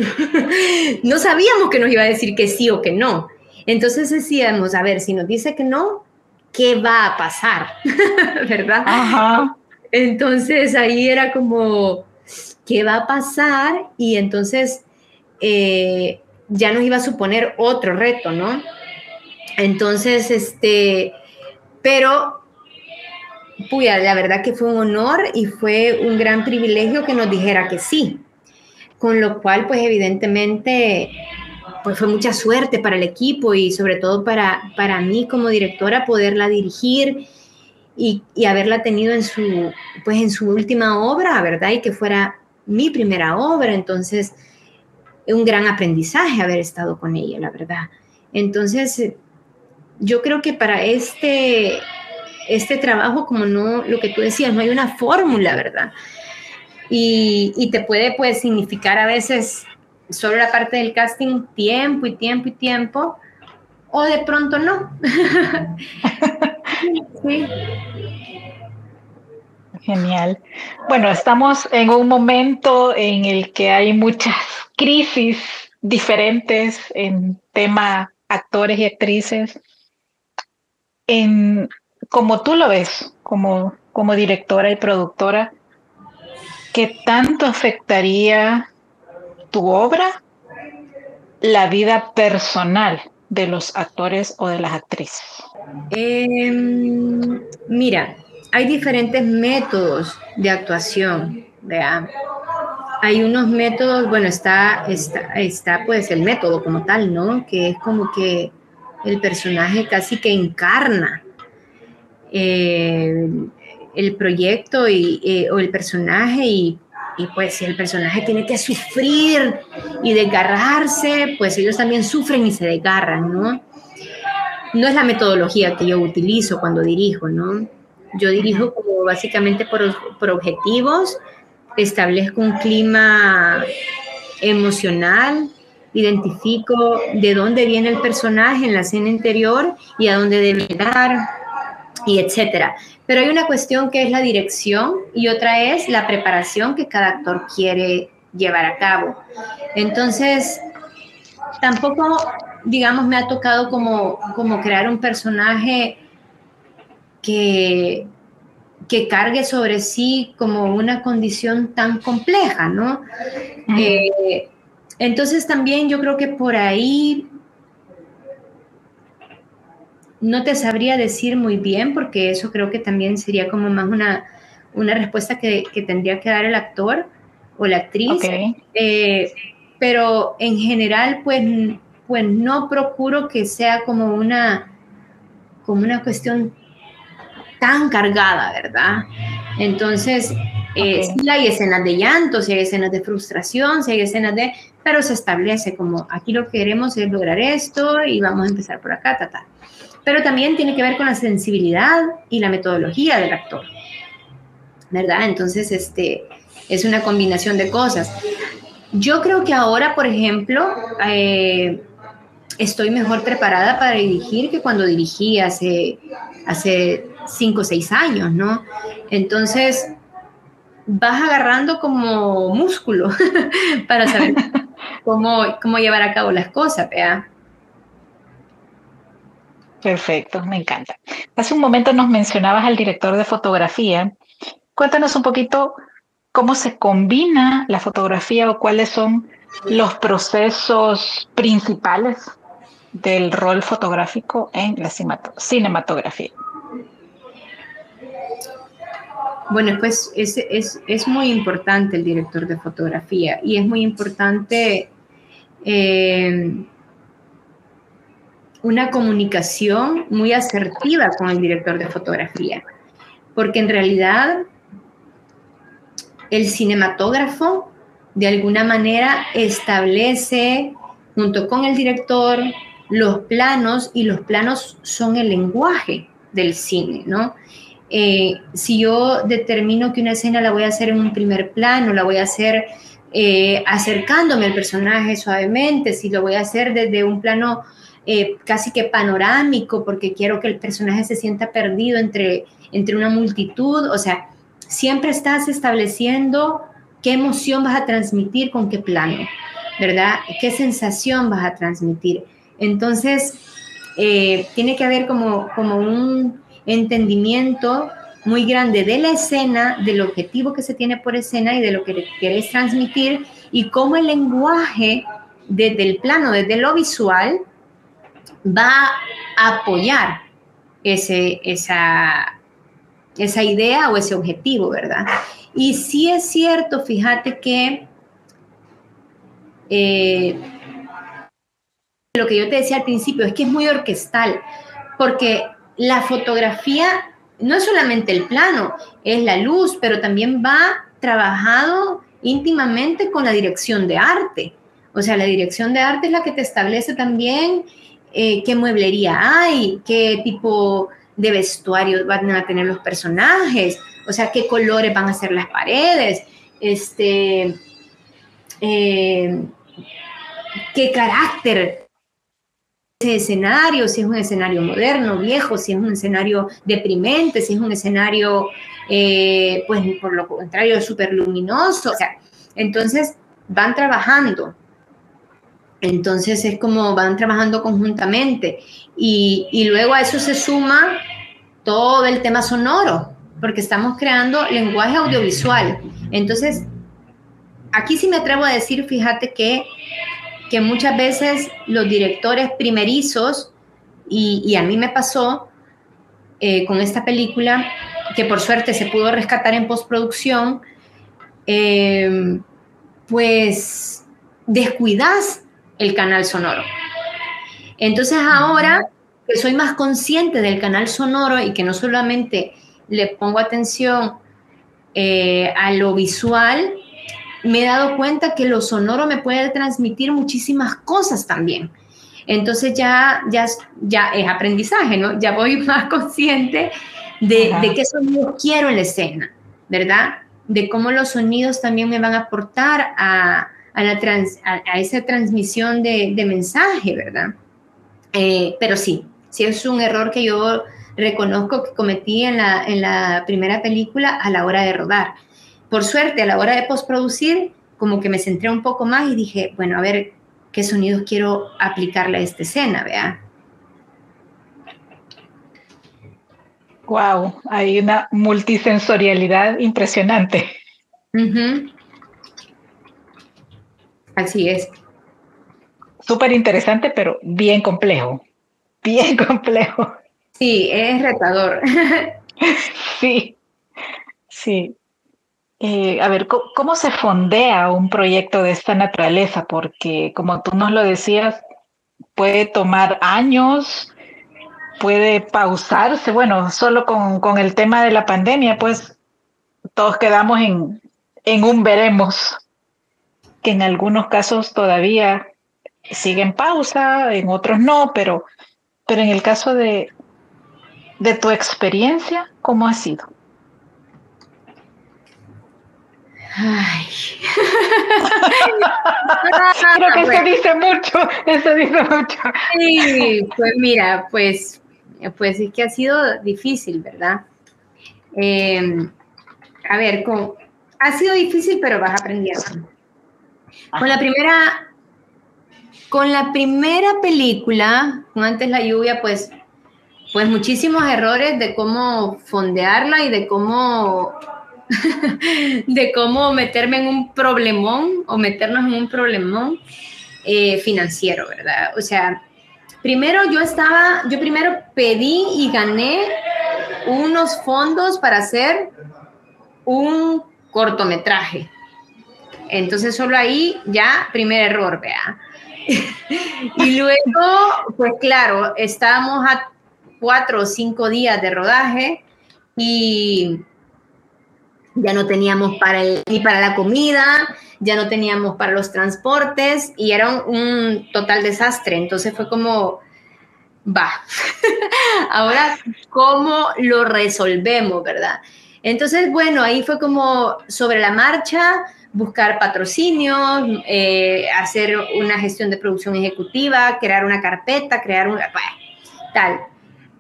no sabíamos que nos iba a decir que sí o que no. Entonces decíamos, a ver, si nos dice que no, ¿qué va a pasar? ¿Verdad? Entonces ahí era como, ¿qué va a pasar? Y entonces eh, ya nos iba a suponer otro reto, ¿no? Entonces, este, pero, puya, la verdad que fue un honor y fue un gran privilegio que nos dijera que sí, con lo cual, pues evidentemente, pues fue mucha suerte para el equipo y sobre todo para, para mí como directora poderla dirigir y, y, haberla tenido en su, pues en su última obra, ¿verdad? Y que fuera mi primera obra, entonces un gran aprendizaje haber estado con ella, la verdad. Entonces, yo creo que para este, este trabajo, como no, lo que tú decías, no hay una fórmula, ¿verdad? Y, te puede, pues, significar a veces solo la parte del casting tiempo y tiempo y tiempo, o de pronto no. sí. Genial. Bueno, estamos en un momento en el que hay muchas crisis diferentes en tema actores y actrices. En, como tú lo ves, como, como directora y productora, ¿qué tanto afectaría tu obra la vida personal de los actores o de las actrices? Em, mira, hay diferentes métodos de actuación. Hay unos métodos, bueno, está, está, está pues el método como tal, ¿no? Que es como que el personaje casi que encarna eh, el proyecto y, eh, o el personaje y, y, pues si el personaje tiene que sufrir y desgarrarse, pues ellos también sufren y se desgarran, ¿no? No es la metodología que yo utilizo cuando dirijo, ¿no? Yo dirijo básicamente por, por objetivos, establezco un clima emocional, identifico de dónde viene el personaje en la escena interior y a dónde debe llegar y etcétera. Pero hay una cuestión que es la dirección y otra es la preparación que cada actor quiere llevar a cabo. Entonces, tampoco, digamos, me ha tocado como, como crear un personaje que, que cargue sobre sí como una condición tan compleja, ¿no? Eh, entonces también yo creo que por ahí no te sabría decir muy bien, porque eso creo que también sería como más una, una respuesta que, tendría que dar el actor o la actriz. Eh, pero en general, pues, pues no procuro que sea como una, como una cuestión tan cargada, ¿verdad? Entonces, eh, si hay escenas de llanto, si hay escenas de frustración, si hay escenas de... Pero se establece como, aquí lo que queremos es lograr esto y vamos a empezar por acá, ta, ta pero también tiene que ver con la sensibilidad y la metodología del actor, ¿verdad? Entonces, este, es una combinación de cosas. Yo creo que ahora, por ejemplo, eh, estoy mejor preparada para dirigir que cuando dirigí hace, hace cinco o seis años, ¿no? Entonces, vas agarrando como músculo para saber cómo, cómo llevar a cabo las cosas, ¿verdad? Perfecto, me encanta. Hace un momento nos mencionabas al director de fotografía. Cuéntanos un poquito cómo se combina la fotografía o cuáles son los procesos principales del rol fotográfico en la cinematografía. Bueno, pues es, es, muy importante el director de fotografía y es muy importante eh, una comunicación muy asertiva con el director de fotografía, porque en realidad el cinematógrafo de alguna manera establece junto con el director los planos y los planos son el lenguaje del cine, ¿no? Eh, si yo determino que una escena la voy a hacer en un primer plano, la voy a hacer eh, acercándome al personaje suavemente, si lo voy a hacer desde un plano eh, casi que panorámico, porque quiero que el personaje se sienta perdido entre, entre una multitud. O sea, siempre estás estableciendo qué emoción vas a transmitir con qué plano, ¿verdad? ¿Qué sensación vas a transmitir? Entonces, eh, tiene que haber como, como un entendimiento muy grande de la escena, del objetivo que se tiene por escena y de lo que quieres transmitir y cómo el lenguaje desde el plano, desde lo visual, va a apoyar ese, esa, esa idea o ese objetivo, ¿verdad? Y sí es cierto, fíjate que eh, lo que yo te decía al principio es que es muy orquestal, porque la fotografía no es solamente el plano, es la luz, pero también va trabajado íntimamente con la dirección de arte. O sea, la dirección de arte es la que te establece también eh, qué mueblería hay, qué tipo de vestuario van a tener los personajes, o sea, qué colores van a ser las paredes, este, eh, qué carácter ese escenario, si es un escenario moderno, viejo, si es un escenario deprimente, si es un escenario, eh, pues por lo contrario, súper luminoso, o sea, entonces van trabajando entonces es como van trabajando conjuntamente y, luego a eso se suma todo el tema sonoro, porque estamos creando lenguaje audiovisual. Entonces, aquí sí me atrevo a decir, fíjate que, que muchas veces los directores primerizos, y, a mí me pasó eh, con esta película, que por suerte se pudo rescatar en postproducción, eh, pues descuidas el canal sonoro. Entonces ahora que soy más consciente del canal sonoro y que no solamente le pongo atención eh, a lo visual, me he dado cuenta que lo sonoro me puede transmitir muchísimas cosas también. Entonces ya, ya, ya es aprendizaje, ¿no? Ya voy más consciente de, de qué sonidos quiero en la escena, ¿verdad? De cómo los sonidos también me van a aportar a, a, la a, esa transmisión de, de mensaje, ¿verdad? Eh, pero sí, sí es un error que yo reconozco que cometí en la, en la primera película a la hora de rodar. Por suerte, a la hora de postproducir, como que me centré un poco más y dije, bueno, a ver qué sonidos quiero aplicarle a esta escena, vea. Wow, hay una multisensorialidad impresionante. Así es. Súper interesante, pero bien complejo. Bien complejo. Sí, es retador. sí, sí. Eh, a ver, ¿cómo, se fondea un proyecto de esta naturaleza? Porque como tú nos lo decías, puede tomar años, puede pausarse. Bueno, solo con, el tema de la pandemia, pues todos quedamos en, en un veremos, que en algunos casos todavía sigue en pausa, en otros no, pero, pero en el caso de, de tu experiencia, ¿cómo ha sido? Ay. Creo que eso dice mucho, eso dice mucho. Sí, pues mira, pues, pues es que ha sido difícil, ¿verdad? Em, a ver, con, ha sido difícil, pero vas aprendiendo. Con la primera, con la primera película, antes la lluvia, pues, pues muchísimos errores de cómo fondearla y de cómo de cómo meterme en un problemón o meternos en un problemón eh, financiero, ¿verdad? O sea, primero yo estaba, yo primero pedí y gané unos fondos para hacer un cortometraje. Entonces solo ahí ya primer error, vea. y luego, pues claro, estábamos a cuatro o cinco días de rodaje y ya no teníamos para ni para la comida, ya no teníamos para los transportes y era un, total desastre. Entonces fue como, va, ahora cómo lo resolvemos, ¿verdad? Entonces, bueno, ahí fue como sobre la marcha, buscar patrocinios, eh, hacer una gestión de producción ejecutiva, crear una carpeta, crear una... tal.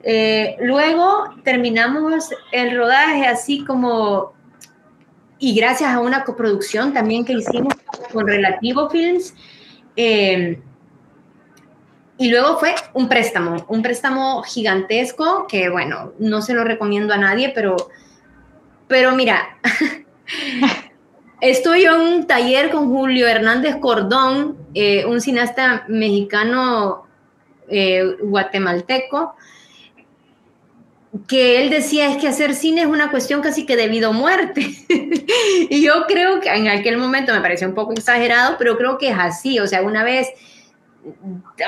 Eh, luego terminamos el rodaje así como y gracias a una coproducción también que hicimos con Relativo Films. Eh, y luego fue un préstamo, un préstamo gigantesco que, bueno, no se lo recomiendo a nadie, pero, pero mira, estoy en un taller con Julio Hernández Cordón, eh, un cineasta mexicano eh, guatemalteco, que él decía es que hacer cine es una cuestión casi que de vida o muerte. y yo creo que en aquel momento me pareció un poco exagerado, pero creo que es así. O sea, una vez,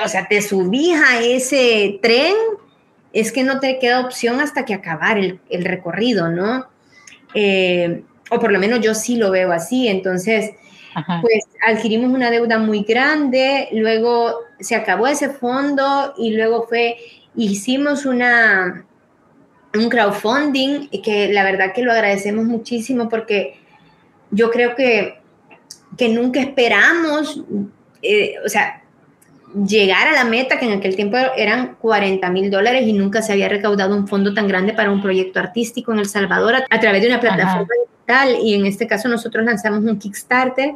o sea, te subís a ese tren, es que no te queda opción hasta que acabar el, recorrido, ¿no? Eh, o por lo menos yo sí lo veo así. Entonces, pues adquirimos una deuda muy grande, luego se acabó ese fondo y luego fue, hicimos una un crowdfunding que la verdad que lo agradecemos muchísimo porque yo creo que, que nunca esperamos, eh, o sea, llegar a la meta, que en aquel tiempo eran 40 mil dólares y nunca se había recaudado un fondo tan grande para un proyecto artístico en El Salvador a, través de una plataforma Y en este caso nosotros lanzamos un Kickstarter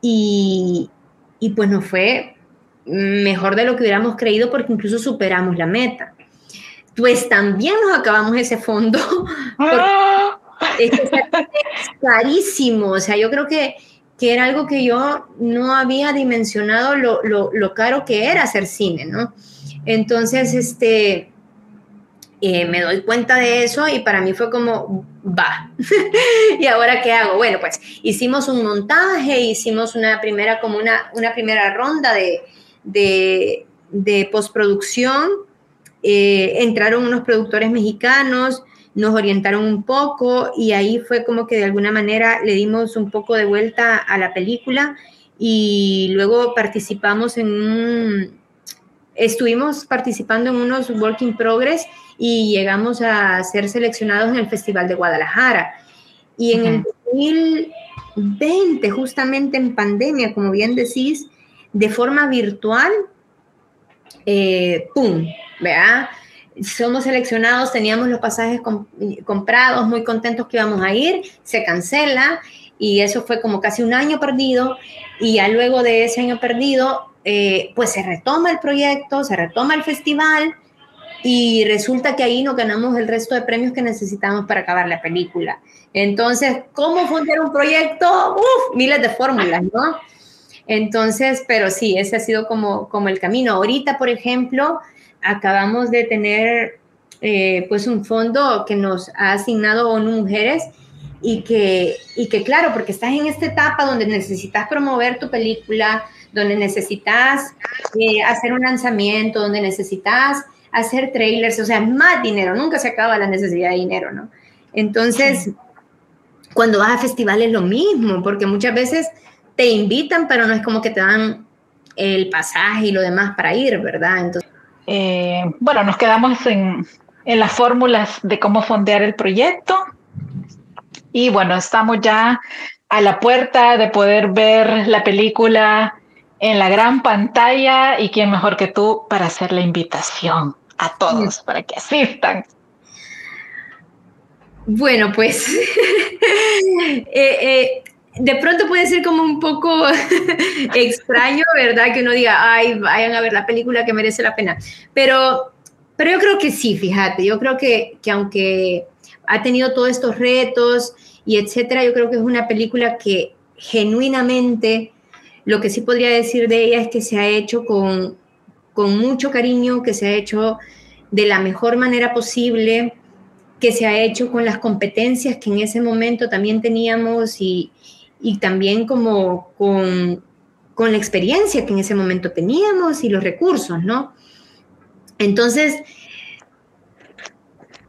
y, y pues nos fue mejor de lo que hubiéramos creído porque incluso superamos la meta pues también nos acabamos ese fondo. Ah. Es, carísimo, o sea, yo creo que, que, era algo que yo no había dimensionado lo, lo, caro que era hacer cine, ¿no? Entonces, este, eh, me doy cuenta de eso y para mí fue como, va, ¿y ahora qué hago? Bueno, pues hicimos un montaje, hicimos una primera, como una, una primera ronda de, de, de postproducción eh, entraron unos productores mexicanos nos orientaron un poco y ahí fue como que de alguna manera le dimos un poco de vuelta a la película y luego participamos en un, estuvimos participando en unos Work in Progress y llegamos a ser seleccionados en el Festival de Guadalajara. Y en el 2020, justamente en pandemia, como bien decís, de forma virtual, eh, ¡pum! ¿Verdad? Somos seleccionados, teníamos los pasajes comprados, muy contentos que íbamos a ir, se cancela y eso fue como casi un año perdido y ya luego de ese año perdido, eh, pues se retoma el proyecto, se retoma el festival y resulta que ahí no ganamos el resto de premios que necesitamos para acabar la película. Entonces, ¿cómo funciona un proyecto? Uf, miles de fórmulas, ¿no? Entonces, pero sí, ese ha sido como, como el camino. Ahorita, por ejemplo, acabamos de tener eh, pues un fondo que nos ha asignado ONU Mujeres y que, y que claro, porque estás en esta etapa donde necesitas promover tu película, donde necesitas eh, hacer un lanzamiento, donde necesitas hacer trailers, o sea, más dinero, nunca se acaba la necesidad de dinero, ¿no? Entonces, cuando vas a festivales lo mismo, porque muchas veces te invitan, pero no es como que te dan el pasaje y lo demás para ir, ¿verdad? Entonces, eh, bueno, nos quedamos en, en las fórmulas de cómo fondear el proyecto y bueno, estamos ya a la puerta de poder ver la película en la gran pantalla y quién mejor que tú para hacer la invitación a todos para que asistan. Bueno, pues eh, eh, de pronto puede ser como un poco extraño, ¿verdad? Que uno diga, ay, vayan a ver la película que merece la pena. Pero, pero yo creo que sí, fíjate, yo creo que, que aunque ha tenido todos estos retos y etcétera, yo creo que es una película que genuinamente, lo que sí podría decir de ella es que se ha hecho con, con mucho cariño, que se ha hecho de la mejor manera posible, que se ha hecho con las competencias que en ese momento también teníamos y, y también como con, con, la experiencia que en ese momento teníamos y los recursos, ¿no? Entonces,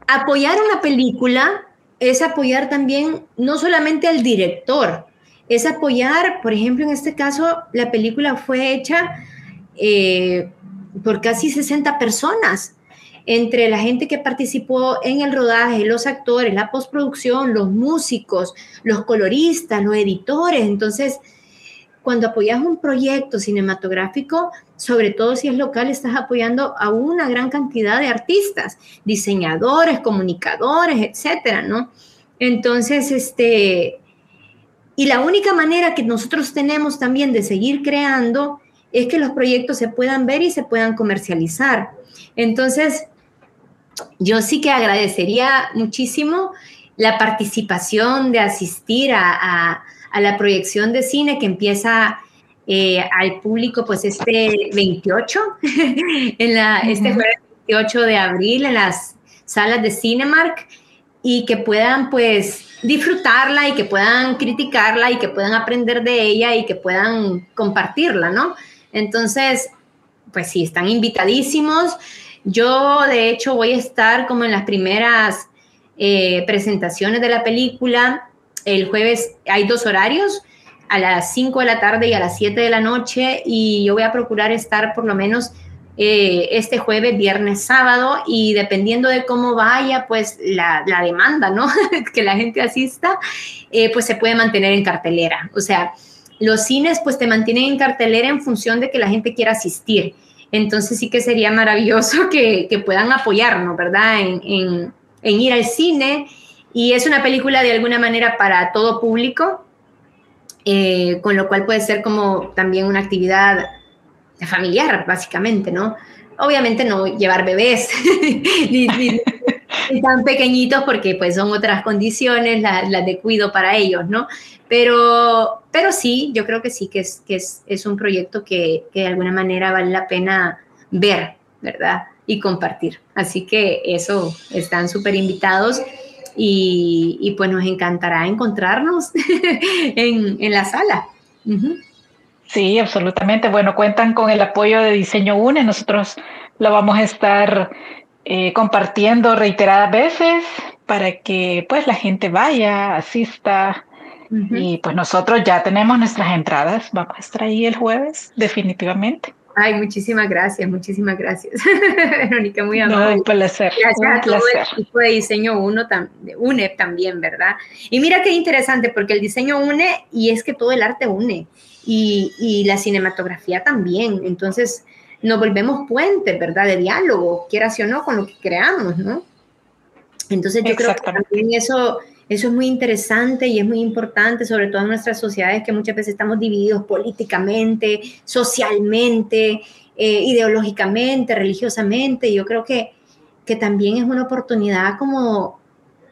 apoyar una película es apoyar también no solamente al director, es apoyar, por ejemplo, en este caso, la película fue hecha eh, por casi 60 personas, entre la gente que participó en el rodaje, los actores, la postproducción, los músicos, los coloristas, los editores. Entonces, cuando apoyas un proyecto cinematográfico, sobre todo si es local, estás apoyando a una gran cantidad de artistas, diseñadores, comunicadores, etcétera, ¿no? Entonces, este, y la única manera que nosotros tenemos también de seguir creando es que los proyectos se puedan ver y se puedan comercializar. Entonces, yo sí que agradecería muchísimo la participación de asistir a a la proyección de cine que empieza eh, al público pues este 28, en la, este jueves 28 de abril en las salas de Cinemark y que puedan pues disfrutarla y que puedan criticarla y que puedan aprender de ella y que puedan compartirla, ¿no? Entonces, pues sí, están invitadísimos. Yo de hecho voy a estar como en las primeras eh, presentaciones de la película el jueves hay dos horarios, a las 5 de la tarde y a las 7 de la noche, y yo voy a procurar estar por lo menos eh, este jueves, viernes, sábado, y dependiendo de cómo vaya, pues la, demanda, ¿no? que la gente asista, eh, pues se puede mantener en cartelera. O sea, los cines pues te mantienen en cartelera en función de que la gente quiera asistir. Entonces sí que sería maravilloso que, puedan apoyarnos, ¿verdad? En, ir al cine y es una película de alguna manera para todo público, eh, con lo cual puede ser como también una actividad familiar, básicamente, ¿no? Obviamente no llevar bebés ni, tan pequeñitos porque pues son otras condiciones las, de cuido para ellos, ¿no? Pero, pero sí, yo creo que sí, que es, que es, es un proyecto que, que de alguna manera vale la pena ver, ¿verdad? Y compartir. Así que eso, están súper invitados y, pues nos encantará encontrarnos en, la sala. Sí, absolutamente. Bueno, cuentan con el apoyo de Diseño UNE. Nosotros lo vamos a estar eh, compartiendo reiteradas veces para que pues la gente vaya, asista. Y pues nosotros ya tenemos nuestras entradas. Vamos a estar ahí el jueves, definitivamente. Ay, muchísimas gracias, muchísimas gracias. Verónica, muy amable. No, un placer. Gracias un a todo el equipo de diseño uno une también, ¿verdad? Y mira qué interesante, porque el diseño une y es que todo el arte une y, y la cinematografía también. Entonces, nos volvemos puentes, ¿verdad? De diálogo, quieras o no, con lo que creamos, ¿no? Entonces, yo creo que también eso eso es muy interesante y es muy importante, sobre todo en nuestras sociedades que muchas veces estamos divididos políticamente, socialmente, eh, ideológicamente, religiosamente. Yo creo que, que también es una oportunidad como,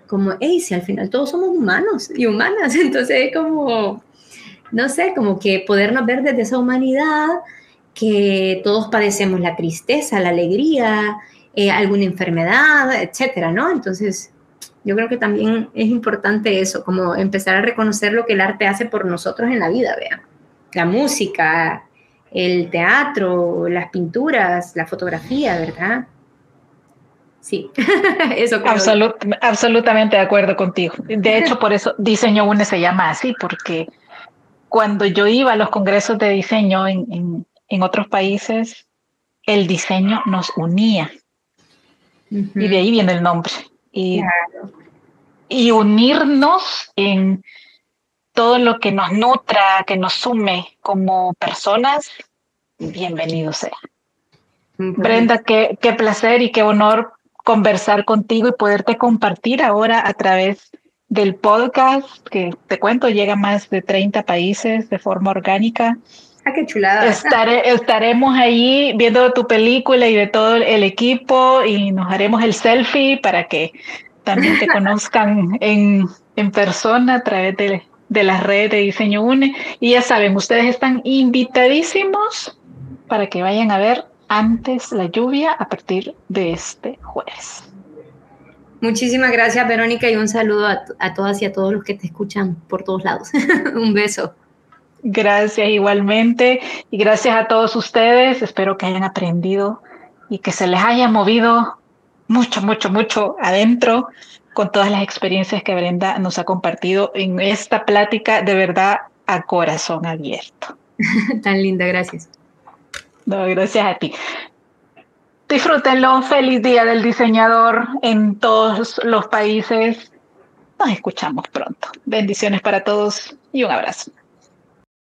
como, hey, si al final todos somos humanos y humanas, entonces es como, no sé, como que podernos ver desde esa humanidad, que todos padecemos la tristeza, la alegría, eh, alguna enfermedad, etcétera, ¿no? Entonces, yo creo que también es importante eso, como empezar a reconocer lo que el arte hace por nosotros en la vida, vean. La música, el teatro, las pinturas, la fotografía, ¿verdad? Sí, eso creo. absolutamente de acuerdo contigo. De hecho, por eso Diseño UNE se llama así, porque cuando yo iba a los congresos de diseño en, otros países, el diseño nos unía. Y de ahí viene el nombre y, y unirnos en todo lo que nos nutra, que nos sume como personas, bienvenido sea. Brenda, qué, qué placer y qué honor conversar contigo y poderte compartir ahora a través del podcast, que te cuento, llega a más de 30 países de forma orgánica. Ah, qué chulada. estaremos ahí viendo tu película y de todo el equipo y nos haremos el selfie para que también te conozcan en, en persona a través de, de las redes de Diseño UNE. Y ya saben, ustedes están invitadísimos para que vayan a ver antes la lluvia a partir de este jueves. Muchísimas gracias, Verónica, y un saludo a, a todas y a todos los que te escuchan por todos lados. un beso. Gracias igualmente y gracias a todos ustedes. Espero que hayan aprendido y que se les haya movido mucho, mucho, mucho adentro con todas las experiencias que Brenda nos ha compartido en esta plática de verdad a corazón abierto. Tan linda, gracias. No, gracias a ti. Disfrútenlo. Feliz Día del Diseñador en todos los países. Nos escuchamos pronto. Bendiciones para todos y un abrazo.